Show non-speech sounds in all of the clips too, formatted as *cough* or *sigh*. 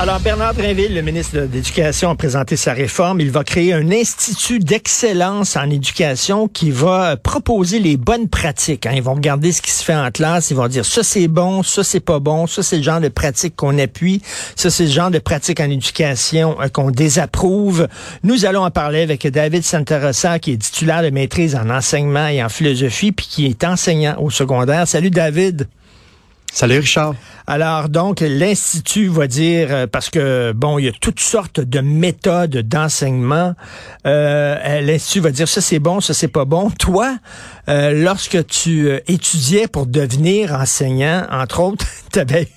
Alors, Bernard Drinville, le ministre de l'Éducation, a présenté sa réforme. Il va créer un institut d'excellence en éducation qui va proposer les bonnes pratiques. Hein. Ils vont regarder ce qui se fait en classe. Ils vont dire ça c'est bon, ça c'est pas bon, ça c'est le genre de pratique qu'on appuie, ça c'est le genre de pratique en éducation euh, qu'on désapprouve. Nous allons en parler avec David Santarossa, qui est titulaire de maîtrise en enseignement et en philosophie, puis qui est enseignant au secondaire. Salut David. Salut Richard. Alors donc l'institut va dire euh, parce que bon il y a toutes sortes de méthodes d'enseignement. Euh, l'institut va dire ça c'est bon, ça c'est pas bon. Toi, euh, lorsque tu euh, étudiais pour devenir enseignant, entre autres, *laughs* tu avais,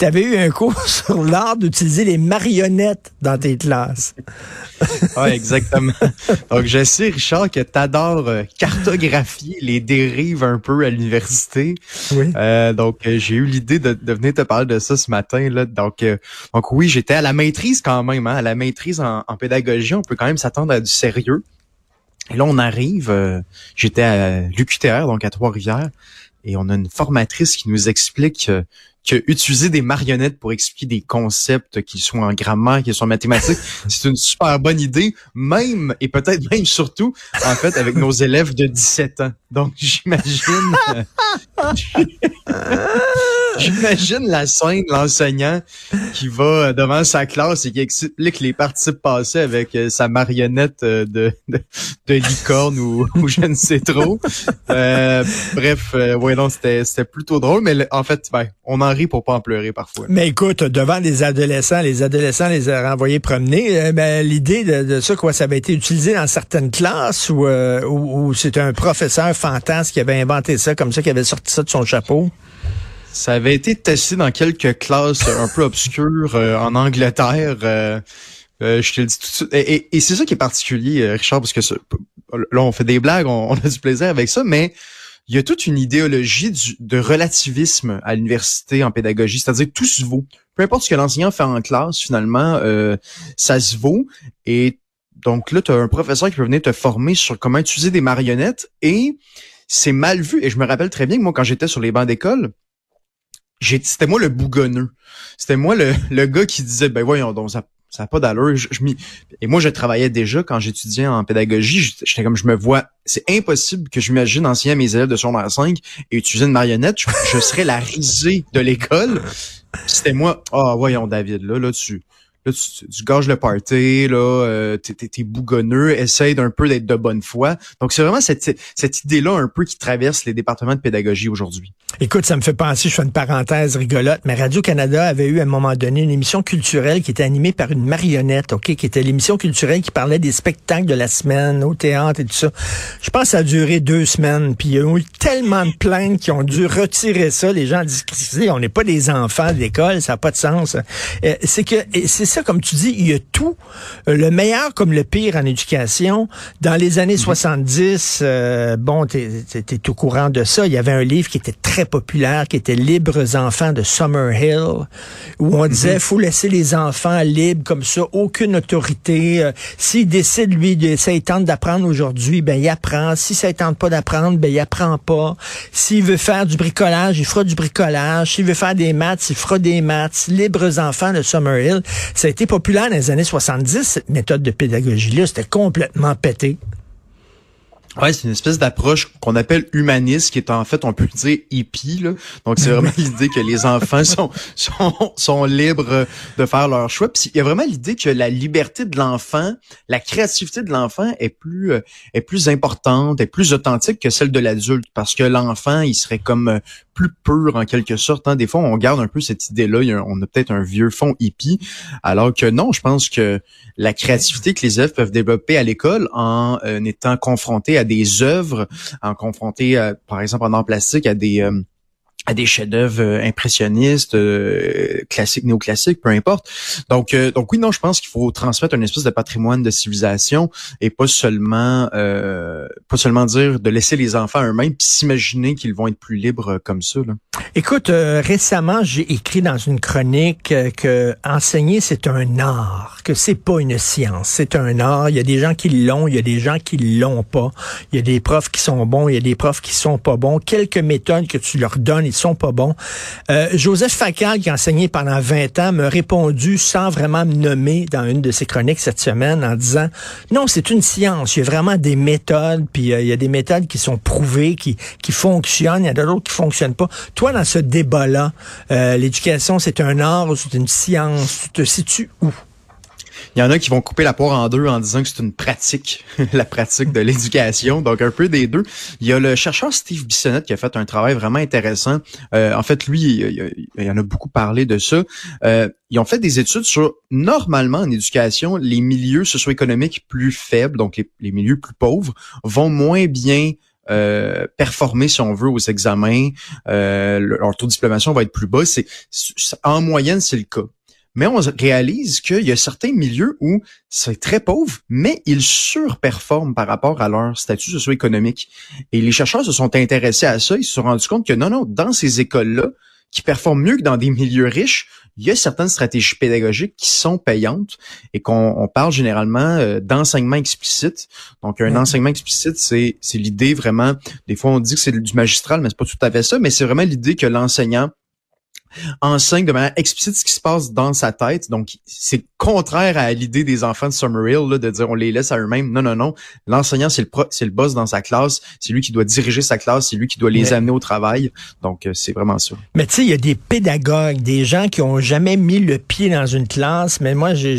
avais, eu un cours *laughs* sur l'art d'utiliser les marionnettes dans tes classes. oui, exactement. Donc, je sais, Richard, que tu adores cartographier les dérives un peu à l'université. Oui. Euh, donc, j'ai eu l'idée de, de, venir te parler de ça ce matin. Là. Donc, donc oui, j'étais à la maîtrise quand même. Hein, à la maîtrise en, en pédagogie, on peut quand même s'attendre à du sérieux. Et là, on arrive, euh, j'étais à l'UQTR, donc à Trois-Rivières, et on a une formatrice qui nous explique euh, que utiliser des marionnettes pour expliquer des concepts qui sont en grammaire, qui sont en mathématiques, *laughs* c'est une super bonne idée, même et peut-être même surtout en fait avec nos élèves de 17 ans. Donc j'imagine euh, *laughs* J'imagine la scène, l'enseignant qui va devant sa classe et qui explique les participes passés avec euh, sa marionnette euh, de, de, licorne *laughs* ou, je ne sais trop. Euh, bref, euh, ouais, non, c'était, c'était plutôt drôle, mais en fait, ben, on en rit pour pas en pleurer parfois. Mais écoute, devant des adolescents, les adolescents les a renvoyés promener. Ben, l'idée de, de, ça, quoi, ça avait été utilisé dans certaines classes ou, ou, ou c'est un professeur fantasme qui avait inventé ça, comme ça, qui avait sorti ça de son chapeau? Ça avait été testé dans quelques classes un peu obscures euh, en Angleterre. Euh, euh, je te le dis tout de suite. Et, et, c'est ça qui est particulier, Richard, parce que là, on fait des blagues, on, a du plaisir avec ça, mais il y a toute une idéologie de relativisme à l'université en pédagogie, c'est-à-dire tout se vaut. Peu importe ce que l'enseignant fait en classe, finalement, ça se vaut. Et donc là, tu as un professeur qui peut venir te former sur comment utiliser des marionnettes et c'est mal vu. Et je me rappelle très bien que moi, quand j'étais sur les bancs d'école, c'était moi le bougonneux. C'était moi le, le gars qui disait ben voyons donc ça ça n'a pas d'allure. Et moi, je travaillais déjà quand j'étudiais en pédagogie. J'étais comme, je me vois, c'est impossible que je m'imagine enseigner à mes élèves de secondaire 5 et utiliser une marionnette. Je, serais la risée de l'école. C'était moi, ah voyons David, là, là, tu, là, tu, tu, le party, là, euh, t'es, t'es, bougonneux, essaye d'un peu d'être de bonne foi. Donc, c'est vraiment cette, cette idée-là un peu qui traverse les départements de pédagogie aujourd'hui. Écoute, ça me fait penser, je fais une parenthèse rigolote, mais Radio-Canada avait eu à un moment donné une émission culturelle qui était animée par une marionnette, OK, qui était l'émission culturelle qui parlait des spectacles de la semaine au théâtre et tout ça. Je pense que ça a duré deux semaines, puis il y a eu tellement de plaintes qui ont dû retirer ça. Les gens disent, on n'est pas des enfants d'école, ça n'a pas de sens. Euh, c'est que, c'est ça, comme tu dis, il y a tout, euh, le meilleur comme le pire en éducation. Dans les années 70, mhm. euh, bon, tu es, au courant de ça, il y avait un livre qui était très populaire, qui était Libres enfants de Summerhill, où on disait, mhm. faut laisser les enfants libres comme ça, aucune autorité. Euh, s'il décide, lui, de, ça tente d'apprendre aujourd'hui, ben il apprend. Si ça tente pas d'apprendre, ben il apprend pas. S'il veut faire du bricolage, il fera du bricolage. S'il veut faire des maths, il fera des maths. Libres enfants de Summerhill. Ça a été populaire dans les années 70, cette méthode de pédagogie-là. C'était complètement pété. Ouais, c'est une espèce d'approche qu'on appelle humaniste, qui est en fait, on peut dire hippie. Là. Donc, c'est vraiment *laughs* l'idée que les enfants sont, sont, sont libres de faire leur choix. Puis, il y a vraiment l'idée que la liberté de l'enfant, la créativité de l'enfant est plus euh, est plus importante, est plus authentique que celle de l'adulte, parce que l'enfant, il serait comme euh, plus pur en quelque sorte. Hein. Des fois, on garde un peu cette idée-là. On a peut-être un vieux fond hippie, alors que non, je pense que la créativité que les élèves peuvent développer à l'école en euh, étant confrontés à des œuvres, en confrontés, par exemple, en art plastique, à des euh, à des chefs-d'œuvre euh, impressionnistes, euh, classiques, néoclassiques, peu importe. Donc, euh, donc oui, non, je pense qu'il faut transmettre une espèce de patrimoine de civilisation et pas seulement, pas seulement dire de laisser les enfants eux-mêmes puis s'imaginer qu'ils vont être plus libres comme ça. Là. Écoute, récemment, j'ai écrit dans une chronique que enseigner c'est un art, que c'est pas une science, c'est un art. Il y a des gens qui l'ont, il y a des gens qui l'ont pas. Il y a des profs qui sont bons, il y a des profs qui sont pas bons. Quelques méthodes que tu leur donnes ils sont pas bons. Euh, Joseph Facal, qui a enseigné pendant 20 ans, m'a répondu sans vraiment me nommer dans une de ses chroniques cette semaine en disant non, c'est une science. Il y a vraiment des méthodes, puis euh, il y a des méthodes qui sont prouvées, qui, qui fonctionnent. Il y en a d'autres qui fonctionnent pas. Toi, dans ce débat-là, euh, l'éducation, c'est un art ou c'est une science? Tu te situes où? Il y en a qui vont couper la poire en deux en disant que c'est une pratique, *laughs* la pratique de l'éducation. Donc un peu des deux. Il y a le chercheur Steve Bissonnette qui a fait un travail vraiment intéressant. Euh, en fait, lui, il, y en a beaucoup parlé de ça. Euh, ils ont fait des études sur normalement en éducation, les milieux socio-économiques plus faibles, donc les, milieux plus pauvres, vont moins bien euh, performer, si on veut, aux examens. leur taux de diplomation va être plus bas. C'est en moyenne, c'est le cas. Mais on réalise qu'il y a certains milieux où c'est très pauvre, mais ils surperforment par rapport à leur statut socio-économique. Et les chercheurs se sont intéressés à ça. Ils se sont rendus compte que non, non, dans ces écoles-là, qui performent mieux que dans des milieux riches, il y a certaines stratégies pédagogiques qui sont payantes et qu'on parle généralement euh, d'enseignement explicite. Donc, un enseignement explicite, c'est l'idée vraiment, des fois on dit que c'est du magistral, mais c'est pas tout à fait ça, mais c'est vraiment l'idée que l'enseignant enseigne de manière explicite ce qui se passe dans sa tête. Donc, c'est contraire à l'idée des enfants de Summerhill là, de dire on les laisse à eux-mêmes. Non, non, non. L'enseignant, c'est le c'est le boss dans sa classe. C'est lui qui doit diriger sa classe. C'est lui qui doit les amener au travail. Donc, euh, c'est vraiment ça. Mais tu sais, il y a des pédagogues, des gens qui ont jamais mis le pied dans une classe. Mais moi, j'ai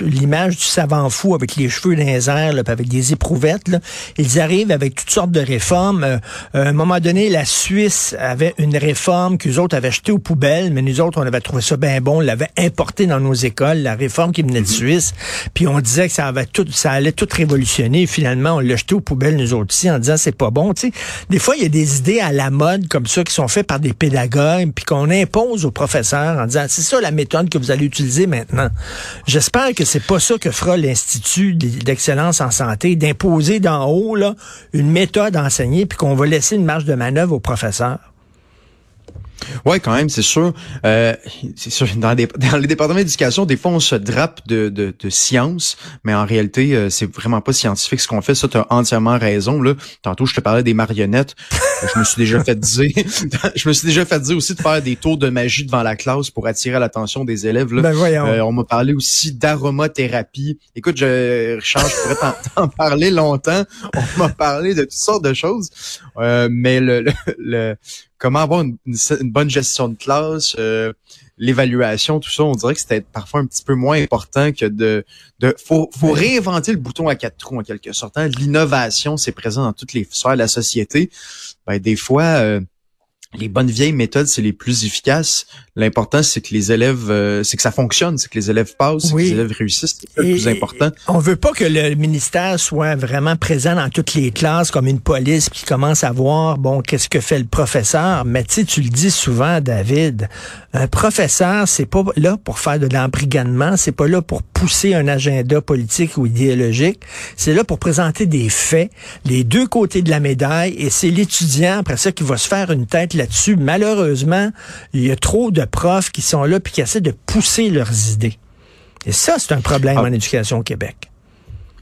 l'image du savant fou avec les cheveux dans les airs, là, avec des éprouvettes. Là. Ils arrivent avec toutes sortes de réformes. Euh, à un moment donné, la Suisse avait une réforme qu'eux autres avaient jetée au poubelle, mais nous autres, on avait trouvé ça bien bon, on l'avait importé dans nos écoles, la réforme qui venait de mhm. Suisse, puis on disait que ça avait tout, ça allait tout révolutionner. Finalement, on l'a jeté aux poubelles, nous autres ici, en disant c'est pas bon. Tu sais, des fois, il y a des idées à la mode comme ça qui sont faites par des pédagogues, puis qu'on impose aux professeurs en disant c'est ça la méthode que vous allez utiliser maintenant. J'espère que c'est pas ça que fera l'Institut d'excellence en santé, d'imposer d'en haut là, une méthode enseignée, puis qu'on va laisser une marge de manœuvre aux professeurs. Ouais, quand même, c'est sûr. Euh, c'est sûr. Dans, *laughs* dans les départements d'éducation, des fois, on se drape de, de, de science, mais en réalité, euh, c'est vraiment pas scientifique ce qu'on fait. Ça, tu as entièrement raison. Là. Tantôt, je te parlais des marionnettes. je me suis déjà fait dire. *laughs* je me suis déjà fait dire aussi de faire des tours de magie devant la classe pour attirer l'attention des élèves. Là. Ben euh, on m'a parlé aussi d'aromathérapie. Écoute, je, Richard, je pourrais t'en parler longtemps. On m'a parlé de toutes sortes de choses, euh, mais le, le comment avoir une, bonne gestion de classe, euh, l'évaluation, tout ça, on dirait que c'était parfois un petit peu moins important que de... de faut, faut réinventer le bouton à quatre trous en quelque sorte. Hein. L'innovation, c'est présent dans toutes les sphères de la société. Ben, des fois... Euh, les bonnes vieilles méthodes, c'est les plus efficaces. L'important, c'est que les élèves, euh, c'est que ça fonctionne, c'est que les élèves passent, que les élèves réussissent. C'est le plus important. On veut pas que le ministère soit vraiment présent dans toutes les classes comme une police qui commence à voir, bon, qu'est-ce que fait le professeur? Mais tu sais, tu le dis souvent, David, un professeur, c'est pas là pour faire de l'embrigadement, c'est pas là pour pousser un agenda politique ou idéologique. C'est là pour présenter des faits, les deux côtés de la médaille, et c'est l'étudiant après ça qui va se faire une tête là-dessus. Malheureusement, il y a trop de profs qui sont là puis qui essaient de pousser leurs idées. Et ça, c'est un problème ah. en éducation au Québec.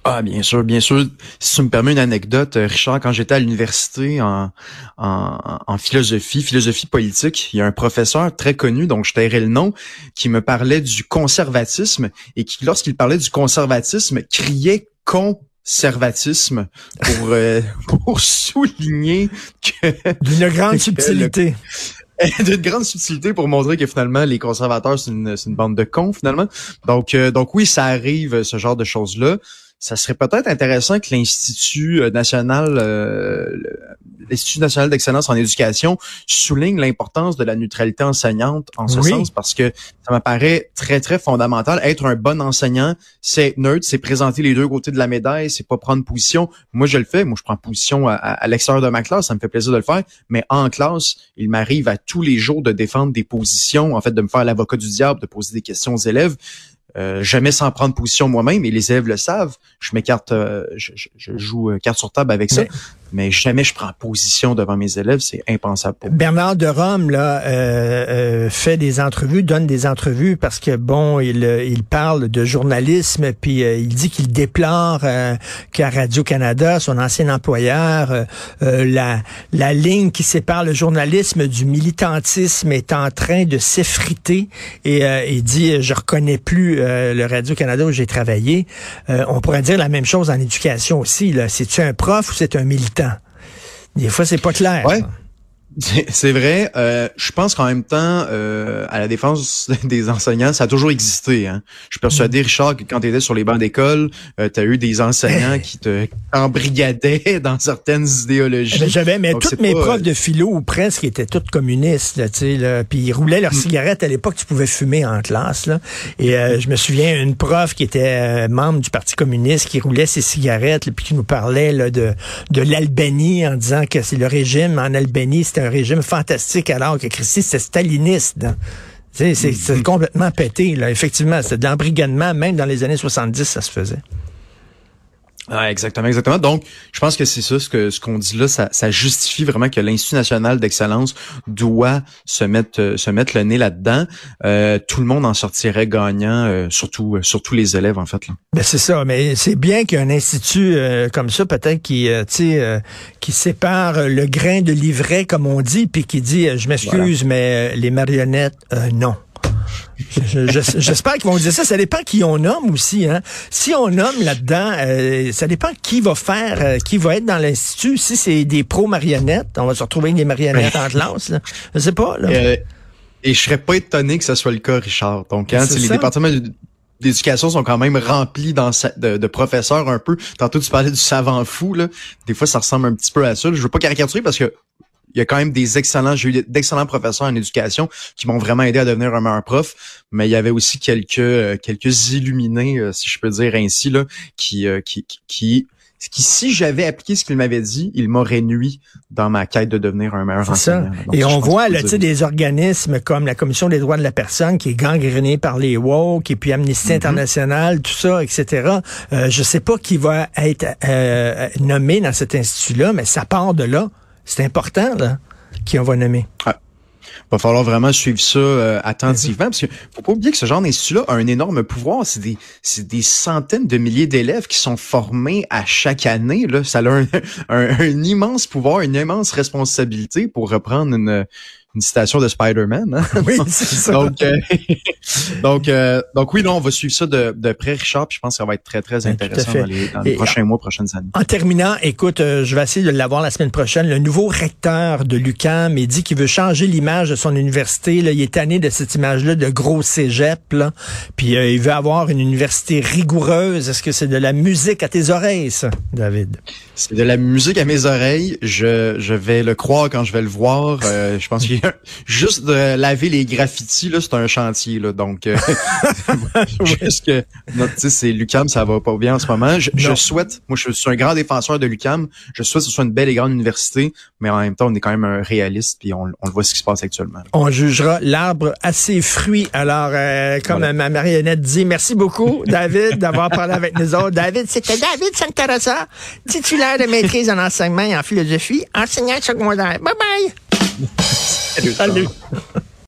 Ah, bien sûr, bien sûr. Si tu me permets une anecdote, euh, Richard, quand j'étais à l'université en, en, philosophie, philosophie politique, il y a un professeur très connu, donc je tairai le nom, qui me parlait du conservatisme et qui, lorsqu'il parlait du conservatisme, criait conservatisme pour, euh, *laughs* pour souligner que... D'une grande subtilité. *laughs* d'une grande subtilité pour montrer que finalement les conservateurs c'est une, une, bande de cons finalement. Donc euh, donc oui ça arrive ce genre de choses là. Ça serait peut-être intéressant que l'Institut national, l'Institut national d'excellence en éducation souligne l'importance de la neutralité enseignante en ce sens parce que ça m'apparaît très très fondamental. Être un bon enseignant, c'est être neutre, c'est présenter les deux côtés de la médaille, c'est pas prendre position. Moi je le fais, moi je prends position à, à l'extérieur de ma classe, ça me fait plaisir de le faire, mais en classe, il m'arrive à tous les jours de défendre des positions, en fait de me faire l'avocat du diable, de poser des questions aux élèves. Euh, jamais sans prendre position moi-même, et les élèves le savent. Je m'écarte, euh, je, je, joue euh, carte sur table avec ça jamais je prends position devant mes élèves, c'est impensable. Pour Bernard de Rome là euh, euh, fait des entrevues, donne des entrevues parce que bon, il, euh, il parle de journalisme, puis il dit qu'il déplore qu'à Radio Canada, son ancien employeur, la la ligne qui sépare le journalisme du militantisme est en train de s'effriter et il dit je reconnais plus le Radio Canada où j'ai travaillé. on pourrait dire la même chose en éducation aussi. Là, c'est tu un prof ou c'est un militant? Des fois, c'est pas clair. Ouais. C'est vrai. Euh, je pense qu'en même temps, euh, à la défense *laughs* des enseignants, ça a toujours existé. Hein. Je suis persuadé, mm. Richard, que quand tu étais sur les bancs d'école, euh, tu as eu des enseignants qui te embrigadaient *laughs* dans certaines idéologies. Eh ben, j'avais, mais toutes mes profs de philo ou presque étaient toutes communistes. Là, là, puis ils roulaient leurs mm. cigarettes. À l'époque, tu pouvais fumer en classe. Là. Et je me souviens, une prof qui était membre du Parti communiste qui roulait ses cigarettes, puis qui nous parlait là, de, de l'Albanie en disant que c'est le régime en Albanie, c'était un régime fantastique alors que Christie, c'est staliniste. C'est mm-hmm. complètement pété. Là. Effectivement, c'est de l'embrigadement. Même dans les années 70, ça se faisait. Ah, exactement, exactement. Donc, je pense que c'est ça, ce que ce qu'on dit là, ça, ça, justifie vraiment que l'Institut national d'excellence doit se mettre euh, se mettre le nez là-dedans. Euh, tout le monde en sortirait gagnant, euh, surtout surtout les élèves en fait. Là. Ben c'est ça, mais c'est bien qu'un institut comme ça, peut-être qui tu qui sépare le grain de l'ivraie comme on dit, puis qui dit, je m'excuse, mais les marionnettes, non. J'espère qu'ils vont dire ça. Ça dépend qui on nomme aussi. Hein. Si on nomme là-dedans, euh, ça dépend qui va faire, euh, qui va être dans l'institut. Si c'est des pro-marionnettes, on va se retrouver avec des marionnettes en classe. Là. Je sais pas. Là. Euh, et je serais pas étonné que ce soit le cas, Richard. Donc, hein, les départements d'éducation sont quand même remplis de, de, professeurs un peu. Tantôt, tu parlais du savant fou. Là. Des fois, ça ressemble un petit peu à ça. Je veux pas caricaturer parce que il y a quand même des excellents, j'ai eu d'excellents professeurs en éducation qui m'ont vraiment aidé à devenir un meilleur prof, mais il y avait aussi quelques euh, quelques illuminés, euh, si je peux dire ainsi là, qui euh, qui, qui qui, si j'avais appliqué ce qu'il m'avait dit, il m'aurait nuit dans ma quête de devenir un meilleur enseignant. Et on voit là, tu sais, des organismes comme la Commission des droits de la personne qui est gangrénée par les woke et puis Amnesty mm-hmm. International, tout ça, etc. Euh, je sais pas qui va être nommé dans cet institut-là, mais ça part de là. C'est important, là, qui on va nommer. Il Va falloir vraiment suivre ça euh, attentivement parce que faut pas oublier que ce genre d'institut-là a un énorme pouvoir. C'est des, des centaines de milliers d'élèves qui sont formés à chaque année. Là. Ça a un, *laughs* un immense pouvoir, une immense responsabilité pour reprendre une, une citation de Spider-Man. Hein? *laughs* Oui, *laughs* c'est ça. donc, euh, *laughs* donc, euh, donc oui, non, on va suivre ça de, de près, Richard. Puis je pense que ça va être très, très ben, intéressant dans les, dans les prochains mois, prochaines années. En terminant, écoute, euh, je vais essayer de l'avoir la semaine prochaine. Le nouveau recteur de l'UQAM, il dit qu'il veut changer l'image de son université. Là. Il est tanné de cette image-là de gros cégep. Là. Puis il veut avoir une université rigoureuse. Est-ce que c'est de la musique à tes oreilles, ça, David? C'est de la musique à mes oreilles. Je, je vais le croire quand je vais le voir. je pense qu'il *laughs* juste de laver les graffitis, là, c'est un chantier, là. Donc, euh, *laughs* *laughs* juste que notre, c'est Lucam, ça va pas bien en ce moment. Je, souhaite, moi, je suis un grand défenseur de Lucam. Je souhaite que ce soit une belle et grande université, mais en même temps, on est quand même un réaliste, puis on, on voit ce qui se passe actuellement. On jugera l'arbre à ses fruits. Alors, euh, comme ma marionnette dit, merci beaucoup, David, d'avoir parlé avec nous autres. David, c'était David Santarossa, titulaire de maîtrise en enseignement et en philosophie, enseignant secondaire. Bye bye! Salut. *laughs*